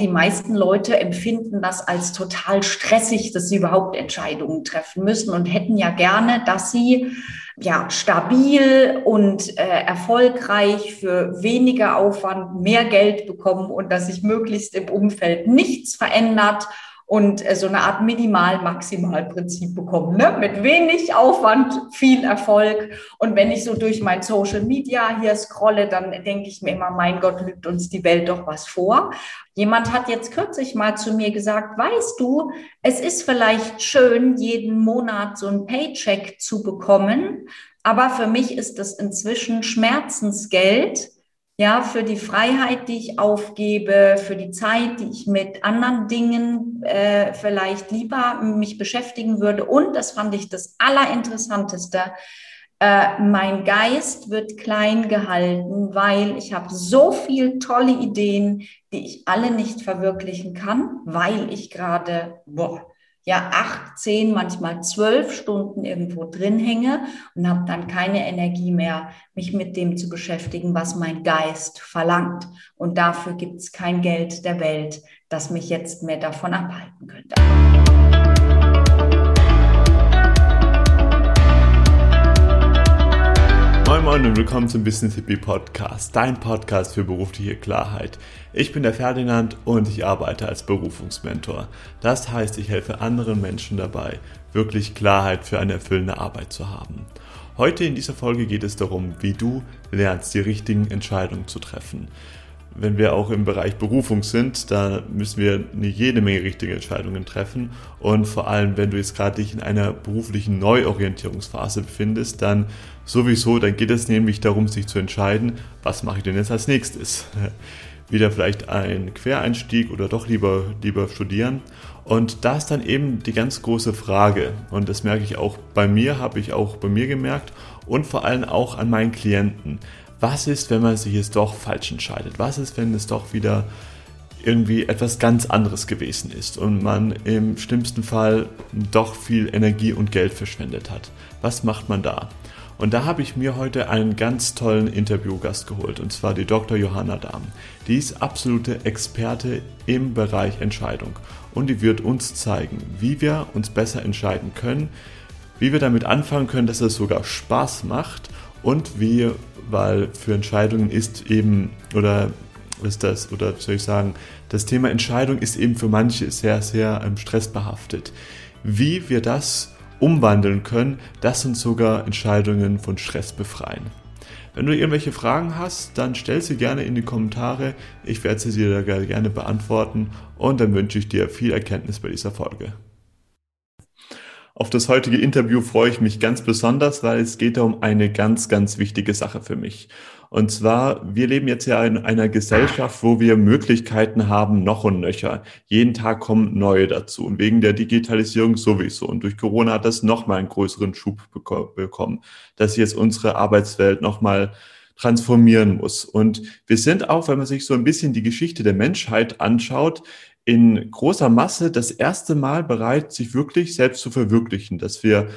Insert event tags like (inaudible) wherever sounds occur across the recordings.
Die meisten Leute empfinden das als total stressig, dass sie überhaupt Entscheidungen treffen müssen und hätten ja gerne, dass sie ja stabil und äh, erfolgreich für weniger Aufwand mehr Geld bekommen und dass sich möglichst im Umfeld nichts verändert und äh, so eine Art Minimal-Maximal-Prinzip bekommen. Ne? Mit wenig Aufwand, viel Erfolg. Und wenn ich so durch mein Social Media hier scrolle, dann denke ich mir immer, mein Gott, lügt uns die Welt doch was vor. Jemand hat jetzt kürzlich mal zu mir gesagt, weißt du, es ist vielleicht schön, jeden Monat so ein Paycheck zu bekommen, aber für mich ist das inzwischen Schmerzensgeld, ja, für die Freiheit, die ich aufgebe, für die Zeit, die ich mit anderen Dingen äh, vielleicht lieber mich beschäftigen würde. Und das fand ich das Allerinteressanteste. Äh, mein Geist wird klein gehalten, weil ich habe so viel tolle Ideen, die ich alle nicht verwirklichen kann, weil ich gerade, boah, ja acht, zehn, manchmal zwölf Stunden irgendwo drin hänge und habe dann keine Energie mehr, mich mit dem zu beschäftigen, was mein Geist verlangt. Und dafür gibt es kein Geld der Welt, das mich jetzt mehr davon abhalten könnte. Moin Moin und willkommen zum Business Hippie Podcast, dein Podcast für berufliche Klarheit. Ich bin der Ferdinand und ich arbeite als Berufungsmentor. Das heißt, ich helfe anderen Menschen dabei, wirklich Klarheit für eine erfüllende Arbeit zu haben. Heute in dieser Folge geht es darum, wie du lernst, die richtigen Entscheidungen zu treffen wenn wir auch im Bereich Berufung sind, da müssen wir eine jede Menge richtige Entscheidungen treffen. Und vor allem, wenn du jetzt gerade dich in einer beruflichen Neuorientierungsphase befindest, dann sowieso, dann geht es nämlich darum, sich zu entscheiden, was mache ich denn jetzt als nächstes? (laughs) Wieder vielleicht ein Quereinstieg oder doch lieber, lieber studieren. Und da ist dann eben die ganz große Frage. Und das merke ich auch bei mir, habe ich auch bei mir gemerkt und vor allem auch an meinen Klienten was ist, wenn man sich jetzt doch falsch entscheidet? Was ist, wenn es doch wieder irgendwie etwas ganz anderes gewesen ist und man im schlimmsten Fall doch viel Energie und Geld verschwendet hat? Was macht man da? Und da habe ich mir heute einen ganz tollen Interviewgast geholt, und zwar die Dr. Johanna Dahm. Die ist absolute Experte im Bereich Entscheidung und die wird uns zeigen, wie wir uns besser entscheiden können, wie wir damit anfangen können, dass es sogar Spaß macht und wie weil für Entscheidungen ist eben, oder ist das, oder soll ich sagen, das Thema Entscheidung ist eben für manche sehr, sehr ähm, stressbehaftet. Wie wir das umwandeln können, das sind sogar Entscheidungen von Stress befreien. Wenn du irgendwelche Fragen hast, dann stell sie gerne in die Kommentare. Ich werde sie dir gerne beantworten und dann wünsche ich dir viel Erkenntnis bei dieser Folge. Auf das heutige Interview freue ich mich ganz besonders, weil es geht um eine ganz, ganz wichtige Sache für mich. Und zwar, wir leben jetzt ja in einer Gesellschaft, wo wir Möglichkeiten haben, noch und nöcher. Jeden Tag kommen neue dazu. Und wegen der Digitalisierung sowieso. Und durch Corona hat das nochmal einen größeren Schub bekommen, dass jetzt unsere Arbeitswelt nochmal transformieren muss. Und wir sind auch, wenn man sich so ein bisschen die Geschichte der Menschheit anschaut, in großer Masse das erste Mal bereit, sich wirklich selbst zu verwirklichen, dass wir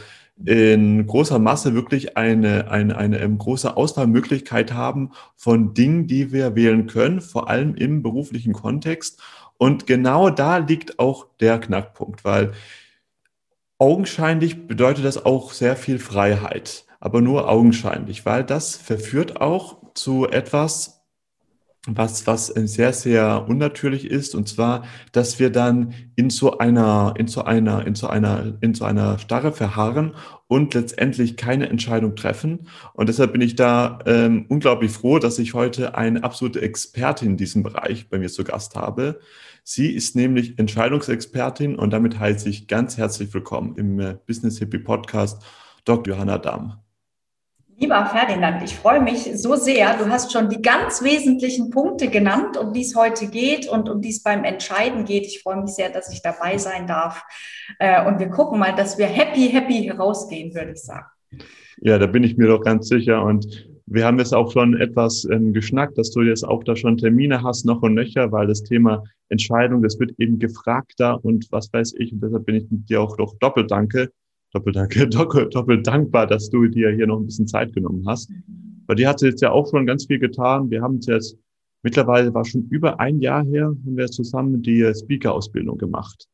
in großer Masse wirklich eine, eine, eine, eine große Auswahlmöglichkeit haben von Dingen, die wir wählen können, vor allem im beruflichen Kontext. Und genau da liegt auch der Knackpunkt, weil augenscheinlich bedeutet das auch sehr viel Freiheit, aber nur augenscheinlich, weil das verführt auch zu etwas, was, was sehr, sehr unnatürlich ist, und zwar, dass wir dann in so einer, in so einer, in so einer, in so einer Starre verharren und letztendlich keine Entscheidung treffen. Und deshalb bin ich da ähm, unglaublich froh, dass ich heute eine absolute Expertin in diesem Bereich bei mir zu Gast habe. Sie ist nämlich Entscheidungsexpertin und damit heiße ich ganz herzlich willkommen im äh, Business Hippie Podcast Dr. Johanna Damm. Lieber Ferdinand, ich freue mich so sehr. Du hast schon die ganz wesentlichen Punkte genannt, um die es heute geht und um die es beim Entscheiden geht. Ich freue mich sehr, dass ich dabei sein darf. Äh, und wir gucken mal, dass wir happy, happy herausgehen, würde ich sagen. Ja, da bin ich mir doch ganz sicher. Und wir haben jetzt auch schon etwas ähm, geschnackt, dass du jetzt auch da schon Termine hast, noch und nöcher, weil das Thema Entscheidung, das wird eben gefragter und was weiß ich. Und deshalb bin ich dir auch doch doppelt danke, doppelt, (laughs) doppelt, doppelt dankbar, dass du dir hier noch ein bisschen Zeit genommen hast. Bei dir hat sie jetzt ja auch schon ganz viel getan. Wir haben es jetzt Mittlerweile war schon über ein Jahr her, haben wir zusammen die Speaker-Ausbildung gemacht.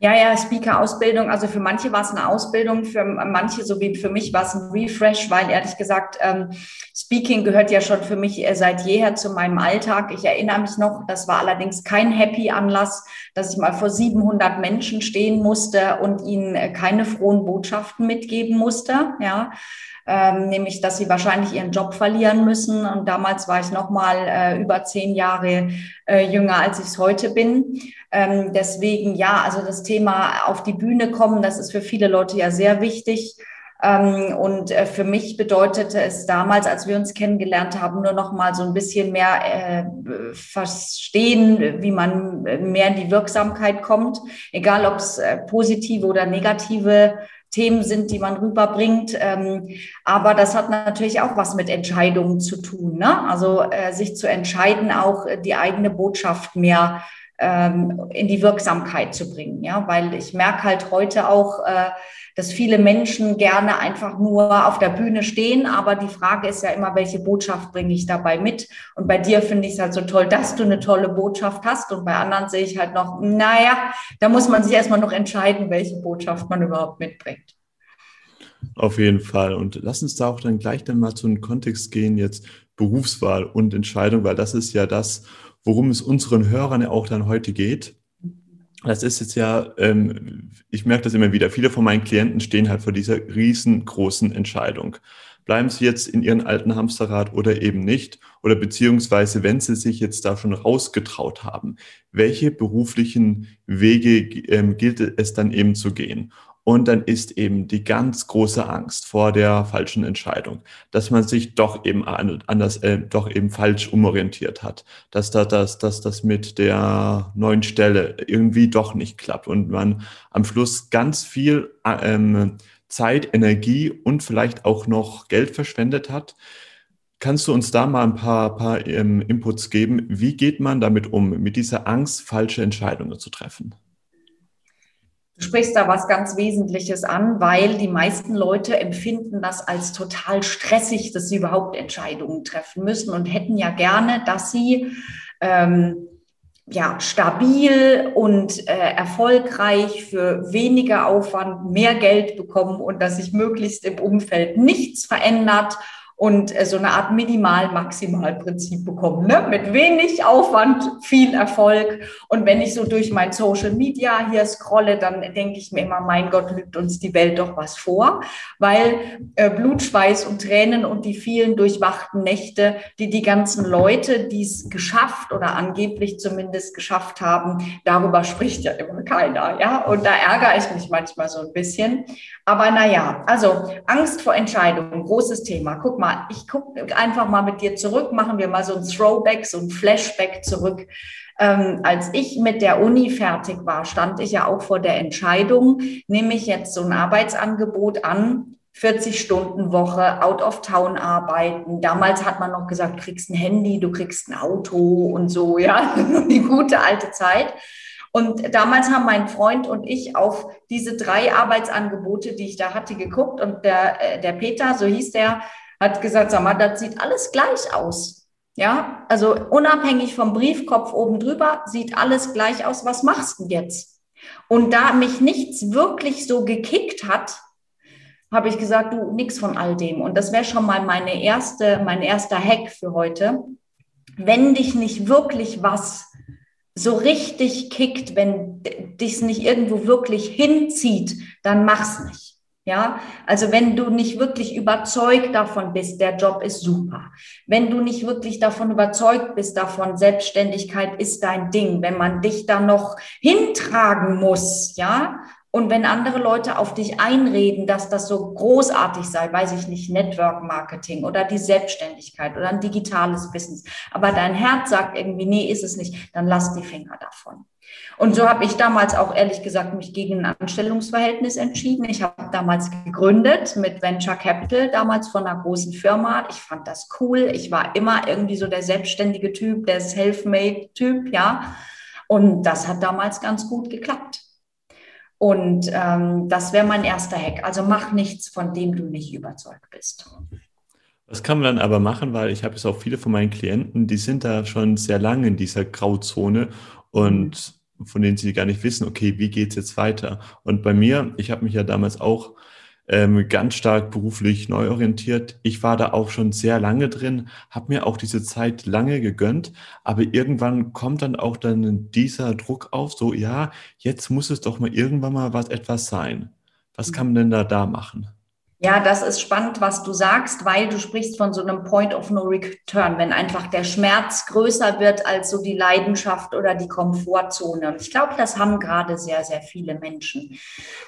Ja, ja, Speaker-Ausbildung. Also für manche war es eine Ausbildung, für manche, so wie für mich, war es ein Refresh, weil ehrlich gesagt, ähm, Speaking gehört ja schon für mich äh, seit jeher zu meinem Alltag. Ich erinnere mich noch, das war allerdings kein Happy-Anlass, dass ich mal vor 700 Menschen stehen musste und ihnen äh, keine frohen Botschaften mitgeben musste. Ja, ähm, nämlich dass sie wahrscheinlich ihren Job verlieren müssen. Und damals war ich noch mal äh, über zehn Jahre äh, jünger, als ich es heute bin. Ähm, deswegen ja, also das Thema auf die Bühne kommen, das ist für viele Leute ja sehr wichtig. Ähm, und äh, für mich bedeutete es damals, als wir uns kennengelernt haben, nur noch mal so ein bisschen mehr äh, verstehen, wie man mehr in die Wirksamkeit kommt, egal ob es äh, positive oder negative Themen sind, die man rüberbringt. Ähm, aber das hat natürlich auch was mit Entscheidungen zu tun. Ne? Also äh, sich zu entscheiden, auch äh, die eigene Botschaft mehr in die Wirksamkeit zu bringen. Ja, weil ich merke halt heute auch, äh, dass viele Menschen gerne einfach nur auf der Bühne stehen. Aber die Frage ist ja immer, welche Botschaft bringe ich dabei mit? Und bei dir finde ich es halt so toll, dass du eine tolle Botschaft hast. Und bei anderen sehe ich halt noch, naja, da muss man sich erstmal noch entscheiden, welche Botschaft man überhaupt mitbringt. Auf jeden Fall. Und lass uns da auch dann gleich dann mal zu einem Kontext gehen, jetzt Berufswahl und Entscheidung, weil das ist ja das, worum es unseren Hörern ja auch dann heute geht. Das ist jetzt ja, ähm, ich merke das immer wieder, viele von meinen Klienten stehen halt vor dieser riesengroßen Entscheidung. Bleiben sie jetzt in ihren alten Hamsterrad oder eben nicht? Oder beziehungsweise, wenn sie sich jetzt da schon rausgetraut haben, welche beruflichen Wege ähm, gilt es dann eben zu gehen? Und dann ist eben die ganz große Angst vor der falschen Entscheidung, dass man sich doch eben anders, äh, doch eben falsch umorientiert hat, dass da, dass, dass das mit der neuen Stelle irgendwie doch nicht klappt und man am Schluss ganz viel ähm, Zeit, Energie und vielleicht auch noch Geld verschwendet hat. Kannst du uns da mal ein paar, paar ähm, Inputs geben? Wie geht man damit um, mit dieser Angst, falsche Entscheidungen zu treffen? Du sprichst da was ganz Wesentliches an, weil die meisten Leute empfinden das als total stressig, dass sie überhaupt Entscheidungen treffen müssen und hätten ja gerne, dass sie ähm, ja, stabil und äh, erfolgreich für weniger Aufwand mehr Geld bekommen und dass sich möglichst im Umfeld nichts verändert und äh, so eine Art Minimal-Maximal-Prinzip bekommen. Ne? Mit wenig Aufwand, viel Erfolg. Und wenn ich so durch mein Social Media hier scrolle, dann denke ich mir immer, mein Gott, lügt uns die Welt doch was vor, weil äh, Blut, Schweiß und Tränen und die vielen durchwachten Nächte, die die ganzen Leute, die es geschafft oder angeblich zumindest geschafft haben, darüber spricht ja immer keiner. Ja, und da ärgere ich mich manchmal so ein bisschen. Aber naja, also Angst vor Entscheidungen, großes Thema. Guck mal, mal, ich gucke einfach mal mit dir zurück, machen wir mal so ein Throwback, so ein Flashback zurück. Ähm, als ich mit der Uni fertig war, stand ich ja auch vor der Entscheidung, nehme ich jetzt so ein Arbeitsangebot an, 40 Stunden Woche, out of town arbeiten. Damals hat man noch gesagt, du kriegst ein Handy, du kriegst ein Auto und so, ja, (laughs) die gute alte Zeit. Und damals haben mein Freund und ich auf diese drei Arbeitsangebote, die ich da hatte, geguckt und der, äh, der Peter, so hieß der, hat gesagt, sag mal, das sieht alles gleich aus. Ja, also unabhängig vom Briefkopf oben drüber sieht alles gleich aus. Was machst du jetzt? Und da mich nichts wirklich so gekickt hat, habe ich gesagt, du nix von all dem. Und das wäre schon mal meine erste, mein erster Hack für heute. Wenn dich nicht wirklich was so richtig kickt, wenn dich nicht irgendwo wirklich hinzieht, dann mach's nicht. Ja, also wenn du nicht wirklich überzeugt davon bist, der Job ist super. Wenn du nicht wirklich davon überzeugt bist, davon Selbstständigkeit ist dein Ding, wenn man dich da noch hintragen muss, ja, und wenn andere Leute auf dich einreden, dass das so großartig sei, weiß ich nicht, Network Marketing oder die Selbstständigkeit oder ein digitales Business, aber dein Herz sagt irgendwie, nee, ist es nicht, dann lass die Finger davon. Und so habe ich damals auch ehrlich gesagt mich gegen ein Anstellungsverhältnis entschieden. Ich habe damals gegründet mit Venture Capital, damals von einer großen Firma. Ich fand das cool. Ich war immer irgendwie so der selbstständige Typ, der Selfmade-Typ, ja. Und das hat damals ganz gut geklappt. Und ähm, das wäre mein erster Hack. Also mach nichts, von dem du nicht überzeugt bist. Was kann man dann aber machen, weil ich habe jetzt auch viele von meinen Klienten, die sind da schon sehr lange in dieser Grauzone und von denen sie gar nicht wissen, okay, wie geht's jetzt weiter? Und bei mir, ich habe mich ja damals auch ähm, ganz stark beruflich neu orientiert. Ich war da auch schon sehr lange drin, habe mir auch diese Zeit lange gegönnt, aber irgendwann kommt dann auch dann dieser Druck auf, so ja, jetzt muss es doch mal irgendwann mal was etwas sein. Was kann man denn da da machen? Ja, das ist spannend, was du sagst, weil du sprichst von so einem Point of No Return, wenn einfach der Schmerz größer wird als so die Leidenschaft oder die Komfortzone. Und ich glaube, das haben gerade sehr, sehr viele Menschen,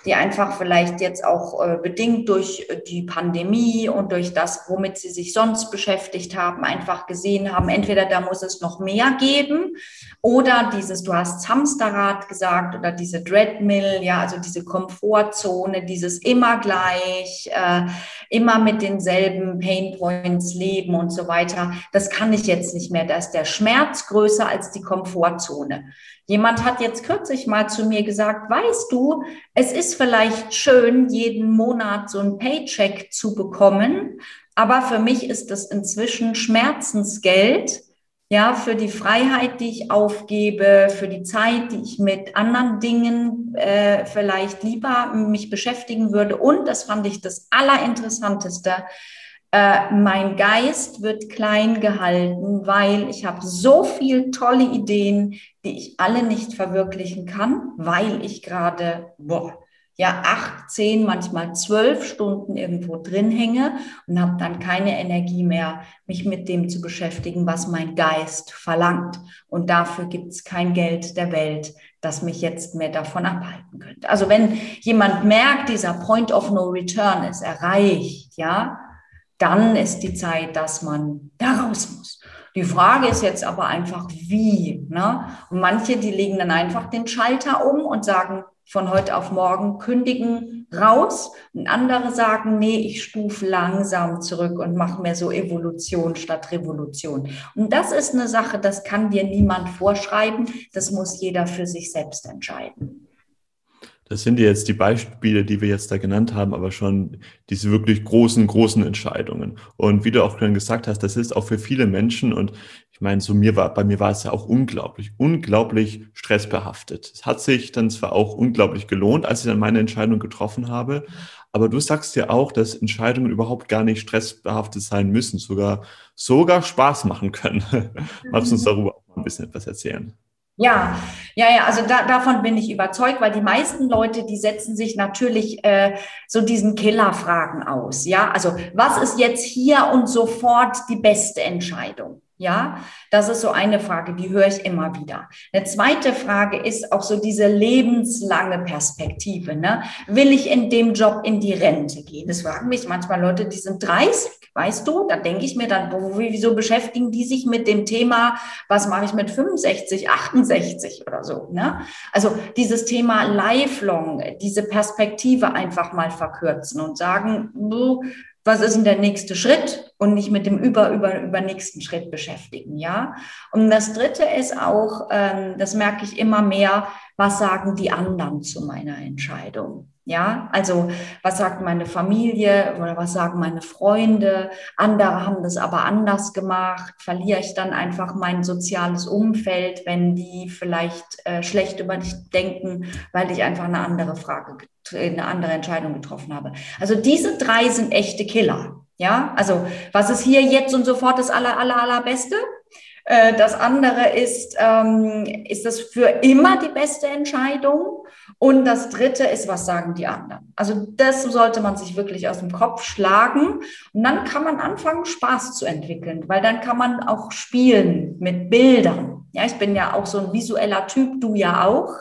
die einfach vielleicht jetzt auch äh, bedingt durch die Pandemie und durch das, womit sie sich sonst beschäftigt haben, einfach gesehen haben, entweder da muss es noch mehr geben oder dieses, du hast Hamsterrad gesagt oder diese Dreadmill, ja, also diese Komfortzone, dieses immer gleich äh, immer mit denselben Painpoints leben und so weiter. Das kann ich jetzt nicht mehr. Da ist der Schmerz größer als die Komfortzone. Jemand hat jetzt kürzlich mal zu mir gesagt, weißt du, es ist vielleicht schön, jeden Monat so ein Paycheck zu bekommen, aber für mich ist das inzwischen Schmerzensgeld, ja, für die Freiheit, die ich aufgebe, für die Zeit, die ich mit anderen Dingen äh, vielleicht lieber mich beschäftigen würde. Und das fand ich das Allerinteressanteste. Äh, mein Geist wird klein gehalten, weil ich habe so viel tolle Ideen, die ich alle nicht verwirklichen kann, weil ich gerade, boah, ja acht, zehn, manchmal zwölf Stunden irgendwo drin hänge und habe dann keine Energie mehr, mich mit dem zu beschäftigen, was mein Geist verlangt. Und dafür gibt es kein Geld der Welt, das mich jetzt mehr davon abhalten könnte. Also wenn jemand merkt, dieser Point of No Return ist erreicht, ja, dann ist die Zeit, dass man da raus muss. Die Frage ist jetzt aber einfach, wie. Ne? Und manche, die legen dann einfach den Schalter um und sagen, von heute auf morgen kündigen raus. Und andere sagen, nee, ich stufe langsam zurück und mache mehr so Evolution statt Revolution. Und das ist eine Sache, das kann dir niemand vorschreiben. Das muss jeder für sich selbst entscheiden. Das sind jetzt die Beispiele, die wir jetzt da genannt haben, aber schon diese wirklich großen, großen Entscheidungen. Und wie du auch schon gesagt hast, das ist auch für viele Menschen und ich meine, so mir war, bei mir war es ja auch unglaublich, unglaublich stressbehaftet. Es hat sich dann zwar auch unglaublich gelohnt, als ich dann meine Entscheidung getroffen habe, aber du sagst ja auch, dass Entscheidungen überhaupt gar nicht stressbehaftet sein müssen, sogar, sogar Spaß machen können. (laughs) Magst du uns darüber auch mal ein bisschen etwas erzählen? Ja, ja, ja, also da, davon bin ich überzeugt, weil die meisten Leute, die setzen sich natürlich äh, so diesen Killerfragen aus. Ja, also was ist jetzt hier und sofort die beste Entscheidung? Ja, das ist so eine Frage, die höre ich immer wieder. Eine zweite Frage ist auch so diese lebenslange Perspektive. Ne? Will ich in dem Job in die Rente gehen? Das fragen mich manchmal Leute, die sind 30, weißt du? Da denke ich mir dann, wieso beschäftigen die sich mit dem Thema, was mache ich mit 65, 68 oder so? Ne? Also dieses Thema lifelong, diese Perspektive einfach mal verkürzen und sagen, was ist denn der nächste Schritt und nicht mit dem über, über, über nächsten Schritt beschäftigen, ja. Und das dritte ist auch, ähm, das merke ich immer mehr, was sagen die anderen zu meiner Entscheidung? Ja, also was sagt meine Familie oder was sagen meine Freunde? Andere haben das aber anders gemacht. Verliere ich dann einfach mein soziales Umfeld, wenn die vielleicht äh, schlecht über dich denken, weil ich einfach eine andere Frage, eine andere Entscheidung getroffen habe. Also diese drei sind echte Killer. Ja, also was ist hier jetzt und sofort das aller, aller, allerbeste? Äh, das andere ist, ähm, ist das für immer die beste Entscheidung? Und das dritte ist, was sagen die anderen? Also das sollte man sich wirklich aus dem Kopf schlagen. Und dann kann man anfangen, Spaß zu entwickeln, weil dann kann man auch spielen mit Bildern. Ja, ich bin ja auch so ein visueller Typ, du ja auch,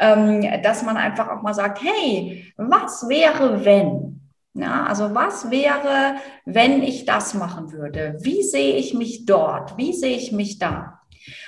ähm, dass man einfach auch mal sagt, hey, was wäre, wenn? Ja, also was wäre, wenn ich das machen würde? Wie sehe ich mich dort? Wie sehe ich mich da?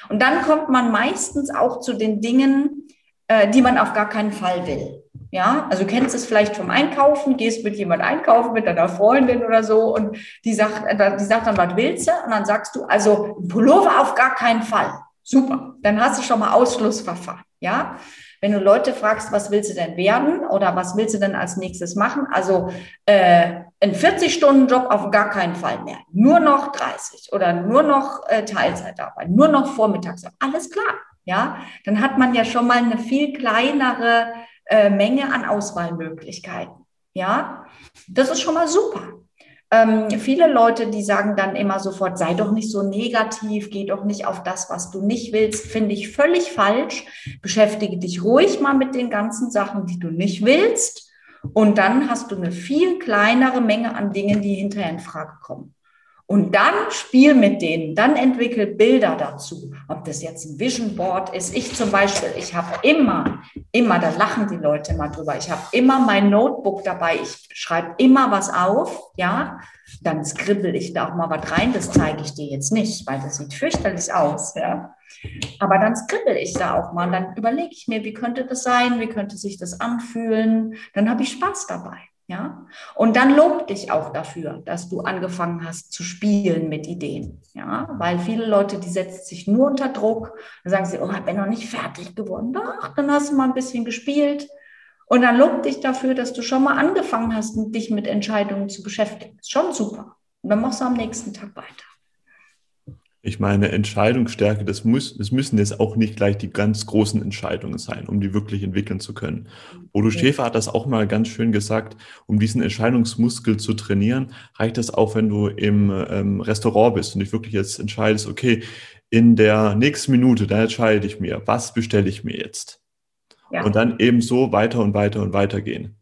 Und dann kommt man meistens auch zu den Dingen, äh, die man auf gar keinen Fall will. Ja, also du kennst es vielleicht vom Einkaufen, gehst mit jemand einkaufen, mit deiner Freundin oder so und die sagt, äh, die sagt dann, was willst du? Und dann sagst du, also Pullover auf gar keinen Fall. Super. Dann hast du schon mal Ausschlussverfahren. Ja, wenn du Leute fragst, was willst du denn werden oder was willst du denn als nächstes machen? Also äh, ein 40-Stunden-Job auf gar keinen Fall mehr. Nur noch 30 oder nur noch äh, Teilzeitarbeit, nur noch Vormittags. Alles klar. Ja, dann hat man ja schon mal eine viel kleinere äh, Menge an Auswahlmöglichkeiten. Ja, das ist schon mal super. Ähm, viele Leute, die sagen dann immer sofort, sei doch nicht so negativ, geh doch nicht auf das, was du nicht willst, finde ich völlig falsch. Beschäftige dich ruhig mal mit den ganzen Sachen, die du nicht willst. Und dann hast du eine viel kleinere Menge an Dingen, die hinterher in Frage kommen. Und dann spiel mit denen, dann entwickel Bilder dazu. Ob das jetzt ein Vision Board ist. Ich zum Beispiel, ich habe immer, immer, da lachen die Leute mal drüber. Ich habe immer mein Notebook dabei. Ich schreibe immer was auf, ja. Dann skribbel ich da auch mal was rein. Das zeige ich dir jetzt nicht, weil das sieht fürchterlich aus, ja. Aber dann skribbel ich da auch mal. Dann überlege ich mir, wie könnte das sein? Wie könnte sich das anfühlen? Dann habe ich Spaß dabei. Ja, und dann lob dich auch dafür, dass du angefangen hast zu spielen mit Ideen. Ja, weil viele Leute, die setzen sich nur unter Druck, dann sagen sie, oh, ich bin noch nicht fertig geworden. Doch, dann hast du mal ein bisschen gespielt. Und dann lob dich dafür, dass du schon mal angefangen hast, dich mit Entscheidungen zu beschäftigen. Ist schon super. Und dann machst du am nächsten Tag weiter. Ich meine, Entscheidungsstärke, das, muss, das müssen jetzt auch nicht gleich die ganz großen Entscheidungen sein, um die wirklich entwickeln zu können. Bodo Schäfer hat das auch mal ganz schön gesagt, um diesen Entscheidungsmuskel zu trainieren, reicht das auch, wenn du im ähm, Restaurant bist und dich wirklich jetzt entscheidest, okay, in der nächsten Minute, da entscheide ich mir, was bestelle ich mir jetzt? Ja. Und dann eben so weiter und weiter und weiter gehen.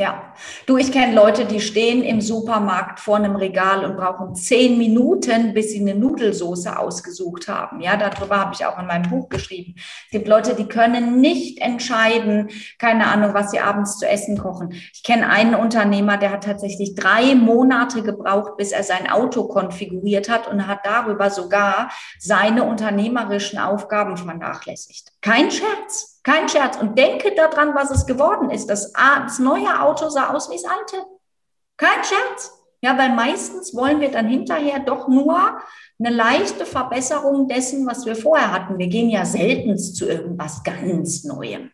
Ja, du, ich kenne Leute, die stehen im Supermarkt vor einem Regal und brauchen zehn Minuten, bis sie eine Nudelsoße ausgesucht haben. Ja, darüber habe ich auch in meinem Buch geschrieben. Es gibt Leute, die können nicht entscheiden, keine Ahnung, was sie abends zu essen kochen. Ich kenne einen Unternehmer, der hat tatsächlich drei Monate gebraucht, bis er sein Auto konfiguriert hat und hat darüber sogar seine unternehmerischen Aufgaben vernachlässigt. Kein Scherz. Kein Scherz. Und denke daran, was es geworden ist. Das, das neue Auto sah aus wie das alte. Kein Scherz. Ja, weil meistens wollen wir dann hinterher doch nur eine leichte Verbesserung dessen, was wir vorher hatten. Wir gehen ja selten zu irgendwas ganz Neuem.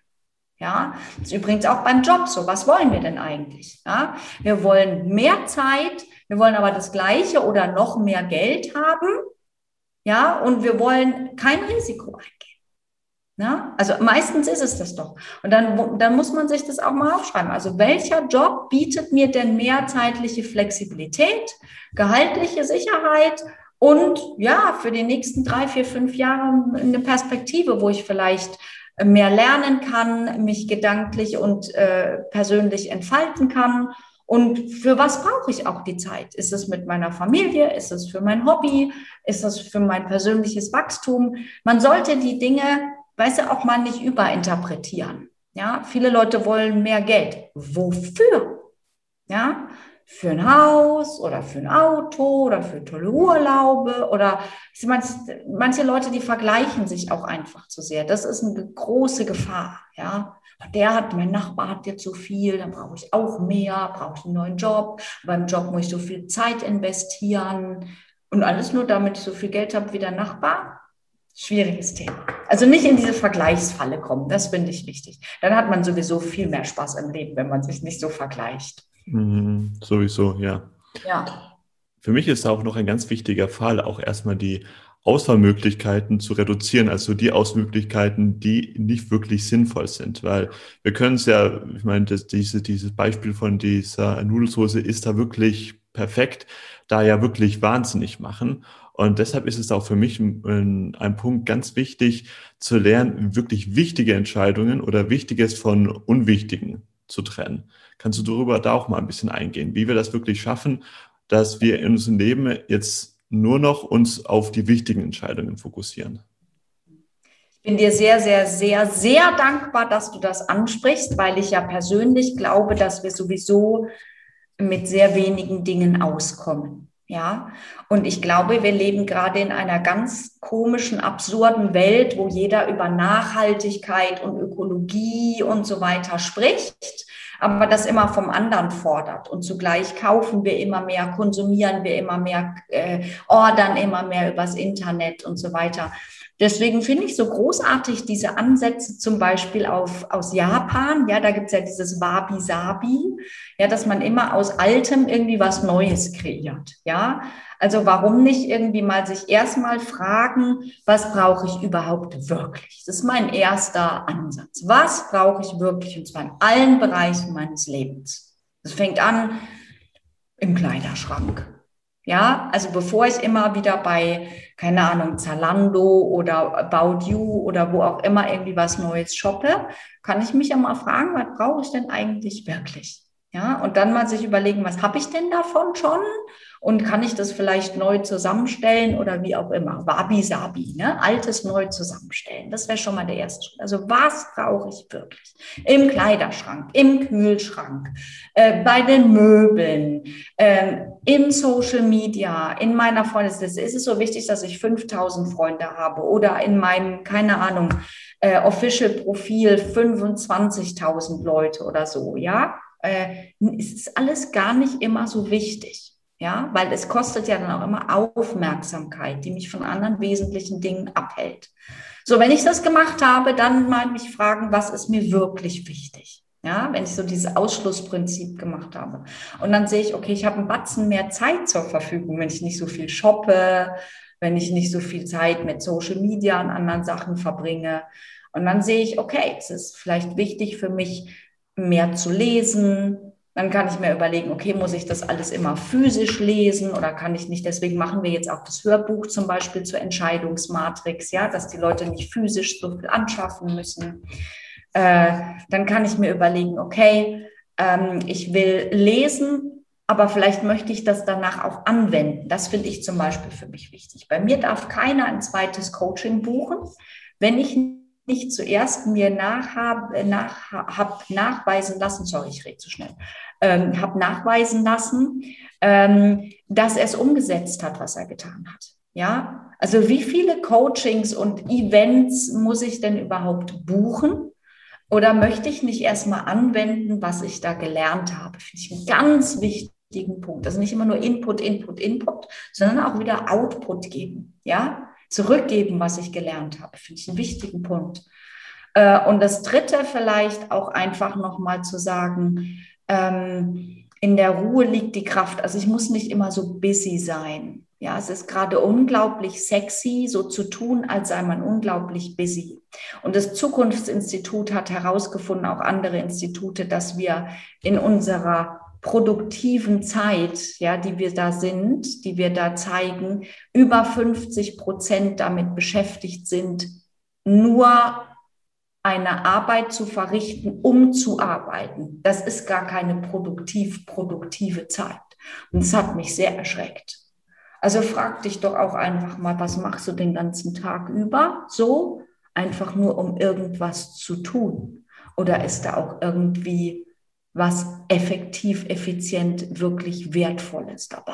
Ja, das ist übrigens auch beim Job so. Was wollen wir denn eigentlich? Ja, wir wollen mehr Zeit, wir wollen aber das Gleiche oder noch mehr Geld haben. Ja, und wir wollen kein Risiko eingehen. Ja, also meistens ist es das doch. Und dann, dann muss man sich das auch mal aufschreiben. Also welcher Job bietet mir denn mehr zeitliche Flexibilität, gehaltliche Sicherheit und ja, für die nächsten drei, vier, fünf Jahre eine Perspektive, wo ich vielleicht mehr lernen kann, mich gedanklich und äh, persönlich entfalten kann. Und für was brauche ich auch die Zeit? Ist es mit meiner Familie? Ist es für mein Hobby? Ist es für mein persönliches Wachstum? Man sollte die Dinge weißt du, auch mal nicht überinterpretieren. Ja, viele Leute wollen mehr Geld. Wofür? Ja, für ein Haus oder für ein Auto oder für tolle Urlaube oder manche Leute, die vergleichen sich auch einfach zu sehr. Das ist eine große Gefahr. Ja, der hat, mein Nachbar hat jetzt so viel, dann brauche ich auch mehr, brauche ich einen neuen Job. Beim Job muss ich so viel Zeit investieren und alles nur, damit ich so viel Geld habe wie der Nachbar. Schwieriges Thema. Also nicht in diese Vergleichsfalle kommen, das finde ich wichtig. Dann hat man sowieso viel mehr Spaß im Leben, wenn man sich nicht so vergleicht. Mhm, sowieso, ja. Ja. Für mich ist auch noch ein ganz wichtiger Fall, auch erstmal die Auswahlmöglichkeiten zu reduzieren, also die Auswahlmöglichkeiten, die nicht wirklich sinnvoll sind, weil wir können es ja, ich meine, das, diese, dieses Beispiel von dieser Nudelsoße ist da wirklich perfekt, da ja wirklich wahnsinnig machen. Und deshalb ist es auch für mich ein, ein, Punkt ganz wichtig zu lernen, wirklich wichtige Entscheidungen oder Wichtiges von Unwichtigen zu trennen. Kannst du darüber da auch mal ein bisschen eingehen, wie wir das wirklich schaffen, dass wir in unserem Leben jetzt nur noch uns auf die wichtigen Entscheidungen fokussieren? Ich bin dir sehr, sehr, sehr, sehr dankbar, dass du das ansprichst, weil ich ja persönlich glaube, dass wir sowieso mit sehr wenigen Dingen auskommen. Ja, und ich glaube, wir leben gerade in einer ganz komischen, absurden Welt, wo jeder über Nachhaltigkeit und Ökologie und so weiter spricht, aber das immer vom anderen fordert. Und zugleich kaufen wir immer mehr, konsumieren wir immer mehr, äh, ordern immer mehr übers Internet und so weiter. Deswegen finde ich so großartig diese Ansätze zum Beispiel auf, aus Japan. Ja, da gibt es ja dieses Wabi-Sabi, ja, dass man immer aus Altem irgendwie was Neues kreiert. Ja, also warum nicht irgendwie mal sich erstmal fragen, was brauche ich überhaupt wirklich? Das ist mein erster Ansatz. Was brauche ich wirklich? Und zwar in allen Bereichen meines Lebens. Das fängt an im Kleiderschrank. Ja, also bevor ich immer wieder bei, keine Ahnung, Zalando oder About You oder wo auch immer irgendwie was Neues shoppe, kann ich mich ja mal fragen, was brauche ich denn eigentlich wirklich? Ja, und dann mal sich überlegen, was habe ich denn davon schon? Und kann ich das vielleicht neu zusammenstellen oder wie auch immer? Wabi-Sabi, ne? Altes neu zusammenstellen. Das wäre schon mal der erste Schritt. Also was brauche ich wirklich? Im Kleiderschrank, im Kühlschrank, äh, bei den Möbeln, äh, in Social Media, in meiner Freundesliste. Ist es so wichtig, dass ich 5000 Freunde habe oder in meinem, keine Ahnung, äh, Official-Profil 25.000 Leute oder so, ja? Äh, ist alles gar nicht immer so wichtig. Ja, weil es kostet ja dann auch immer Aufmerksamkeit, die mich von anderen wesentlichen Dingen abhält. So, wenn ich das gemacht habe, dann mal mich fragen, was ist mir wirklich wichtig? Ja, wenn ich so dieses Ausschlussprinzip gemacht habe. Und dann sehe ich, okay, ich habe einen Batzen mehr Zeit zur Verfügung, wenn ich nicht so viel shoppe, wenn ich nicht so viel Zeit mit Social Media und anderen Sachen verbringe. Und dann sehe ich, okay, es ist vielleicht wichtig für mich, mehr zu lesen. Dann kann ich mir überlegen, okay, muss ich das alles immer physisch lesen oder kann ich nicht? Deswegen machen wir jetzt auch das Hörbuch zum Beispiel zur Entscheidungsmatrix, ja, dass die Leute nicht physisch so viel anschaffen müssen. Äh, dann kann ich mir überlegen, okay, ähm, ich will lesen, aber vielleicht möchte ich das danach auch anwenden. Das finde ich zum Beispiel für mich wichtig. Bei mir darf keiner ein zweites Coaching buchen, wenn ich nicht zuerst mir nach, nach, hab nachweisen lassen, sorry, ich rede zu schnell, ähm, habe nachweisen lassen, ähm, dass er es umgesetzt hat, was er getan hat. Ja, also wie viele Coachings und Events muss ich denn überhaupt buchen? Oder möchte ich nicht erstmal anwenden, was ich da gelernt habe? Finde ich einen ganz wichtigen Punkt. Also nicht immer nur Input, Input, Input, sondern auch wieder Output geben. Ja, zurückgeben, was ich gelernt habe, finde ich einen wichtigen Punkt. Äh, und das Dritte vielleicht auch einfach nochmal zu sagen, ähm, in der Ruhe liegt die Kraft. Also ich muss nicht immer so busy sein. Ja, es ist gerade unglaublich sexy, so zu tun, als sei man unglaublich busy. Und das Zukunftsinstitut hat herausgefunden, auch andere Institute, dass wir in unserer produktiven Zeit, ja, die wir da sind, die wir da zeigen, über 50 Prozent damit beschäftigt sind, nur eine Arbeit zu verrichten, um zu arbeiten. Das ist gar keine produktiv produktive Zeit. Und das hat mich sehr erschreckt. Also frag dich doch auch einfach mal, was machst du den ganzen Tag über? So einfach nur, um irgendwas zu tun. Oder ist da auch irgendwie was effektiv, effizient, wirklich wertvolles dabei.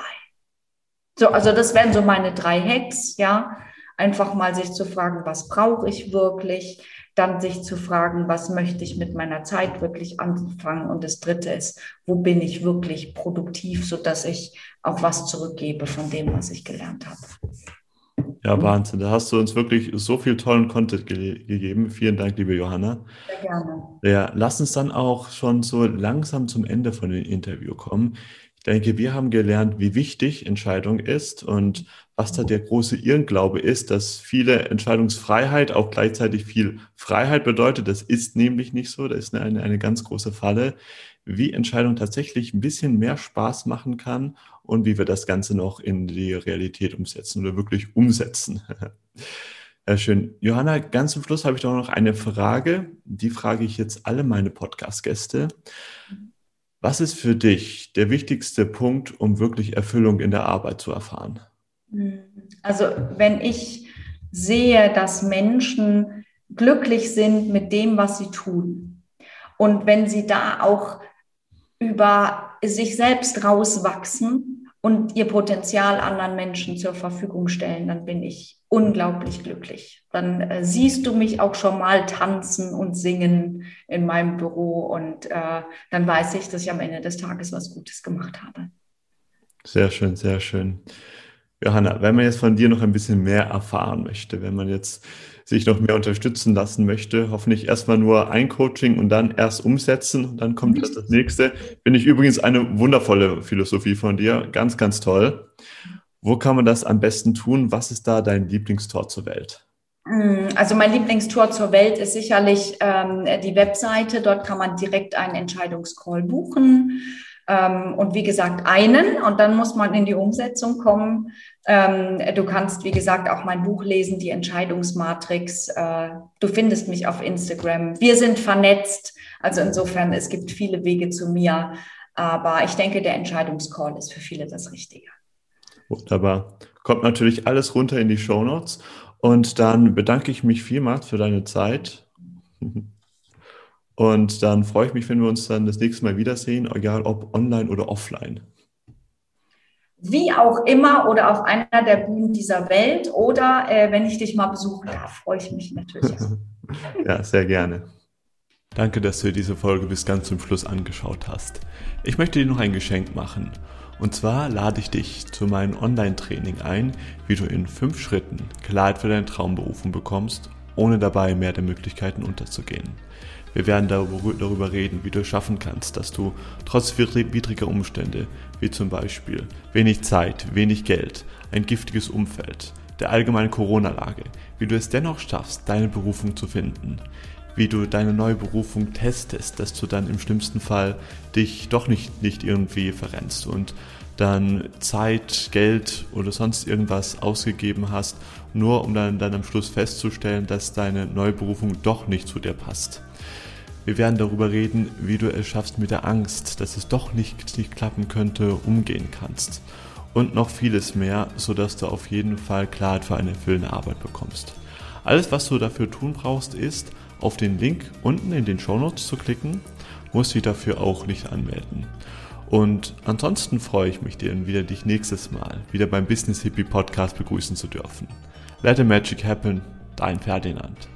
So, also das wären so meine drei Hacks, ja. Einfach mal sich zu fragen, was brauche ich wirklich? Dann sich zu fragen, was möchte ich mit meiner Zeit wirklich anfangen? Und das dritte ist, wo bin ich wirklich produktiv, sodass ich auch was zurückgebe von dem, was ich gelernt habe. Ja, Wahnsinn. Da hast du uns wirklich so viel tollen Content ge gegeben. Vielen Dank, liebe Johanna. Sehr gerne. Ja, lass uns dann auch schon so langsam zum Ende von dem Interview kommen. Ich denke, wir haben gelernt, wie wichtig Entscheidung ist und was da der große Irrglaube ist, dass viele Entscheidungsfreiheit auch gleichzeitig viel Freiheit bedeutet. Das ist nämlich nicht so. Das ist eine, eine ganz große Falle wie Entscheidung tatsächlich ein bisschen mehr Spaß machen kann und wie wir das Ganze noch in die Realität umsetzen oder wirklich umsetzen. (laughs) Ja, schön. Johanna, ganz zum Schluss habe ich doch noch eine Frage. Die frage ich jetzt alle meine Podcast-Gäste. Was ist für dich der wichtigste Punkt, um wirklich Erfüllung in der Arbeit zu erfahren? Also, wenn ich sehe, dass Menschen glücklich sind mit dem, was sie tun und wenn sie da auch über sich selbst rauswachsen und ihr Potenzial anderen Menschen zur Verfügung stellen, dann bin ich unglaublich glücklich. Dann äh, siehst du mich auch schon mal tanzen und singen in meinem Büro und äh, dann weiß ich, dass ich am Ende des Tages was Gutes gemacht habe. Sehr schön, sehr schön. Johanna, wenn man jetzt von dir noch ein bisschen mehr erfahren möchte, wenn man jetzt sich noch mehr unterstützen lassen möchte, hoffentlich erstmal nur ein Coaching und dann erst umsetzen und dann kommt das, das nächste. Finde ich übrigens eine wundervolle Philosophie von dir, ganz, ganz toll. Wo kann man das am besten tun? Was ist da dein Lieblingstor zur Welt? Mm, also mein Lieblingstor zur Welt ist sicherlich ähm, die Webseite. Dort kann man direkt einen Entscheidungscall buchen. Ähm, und wie gesagt, einen und dann muss man in die Umsetzung kommen. Ähm, du kannst, wie gesagt, auch mein Buch lesen, die Entscheidungsmatrix. Äh, du findest mich auf Instagram. Wir sind vernetzt. Also insofern, es gibt viele Wege zu mir. Aber ich denke, der Entscheidungscall ist für viele das Richtige. Wunderbar. Kommt natürlich alles runter in die Show Notes. Und dann bedanke ich mich vielmals für deine Zeit. Und dann freue ich mich, wenn wir uns dann das nächste Mal wiedersehen, egal ob online oder offline. Wie auch immer oder auf einer der Bühnen dieser Welt oder äh, wenn ich dich mal besuchen darf, freue ich mich natürlich. (laughs) ja, sehr gerne. Danke, dass du dir diese Folge bis ganz zum Schluss angeschaut hast. Ich möchte dir noch ein Geschenk machen. Und zwar lade ich dich zu meinem Online-Training ein, wie du in fünf Schritten Klarheit für deine Traumberufung bekommst, ohne dabei mehr der Möglichkeiten unterzugehen. Wir werden darüber reden, wie du es schaffen kannst, dass du trotz widriger Umstände, wie zum Beispiel wenig Zeit, wenig Geld, ein giftiges Umfeld, der allgemeinen Corona-Lage, wie du es dennoch schaffst, deine Berufung zu finden, wie du deine neue Berufung testest, dass du dann im schlimmsten Fall dich doch nicht, nicht irgendwie verrennst und dann Zeit, Geld oder sonst irgendwas ausgegeben hast, nur um dann, dann am Schluss festzustellen, dass deine neue Berufung doch nicht zu dir passt. Wir werden darüber reden, wie du es schaffst mit der Angst, dass es doch nicht, nicht klappen könnte, umgehen kannst. Und noch vieles mehr, sodass du auf jeden Fall Klarheit für eine erfüllende Arbeit bekommst. Alles, was du dafür tun brauchst, ist, auf den Link unten in den Show Notes zu klicken, musst dich dafür auch nicht anmelden. Und ansonsten freue ich mich, dir wieder dich nächstes Mal wieder beim Business Hippie Podcast begrüßen zu dürfen. Let the Magic Happen, dein Ferdinand.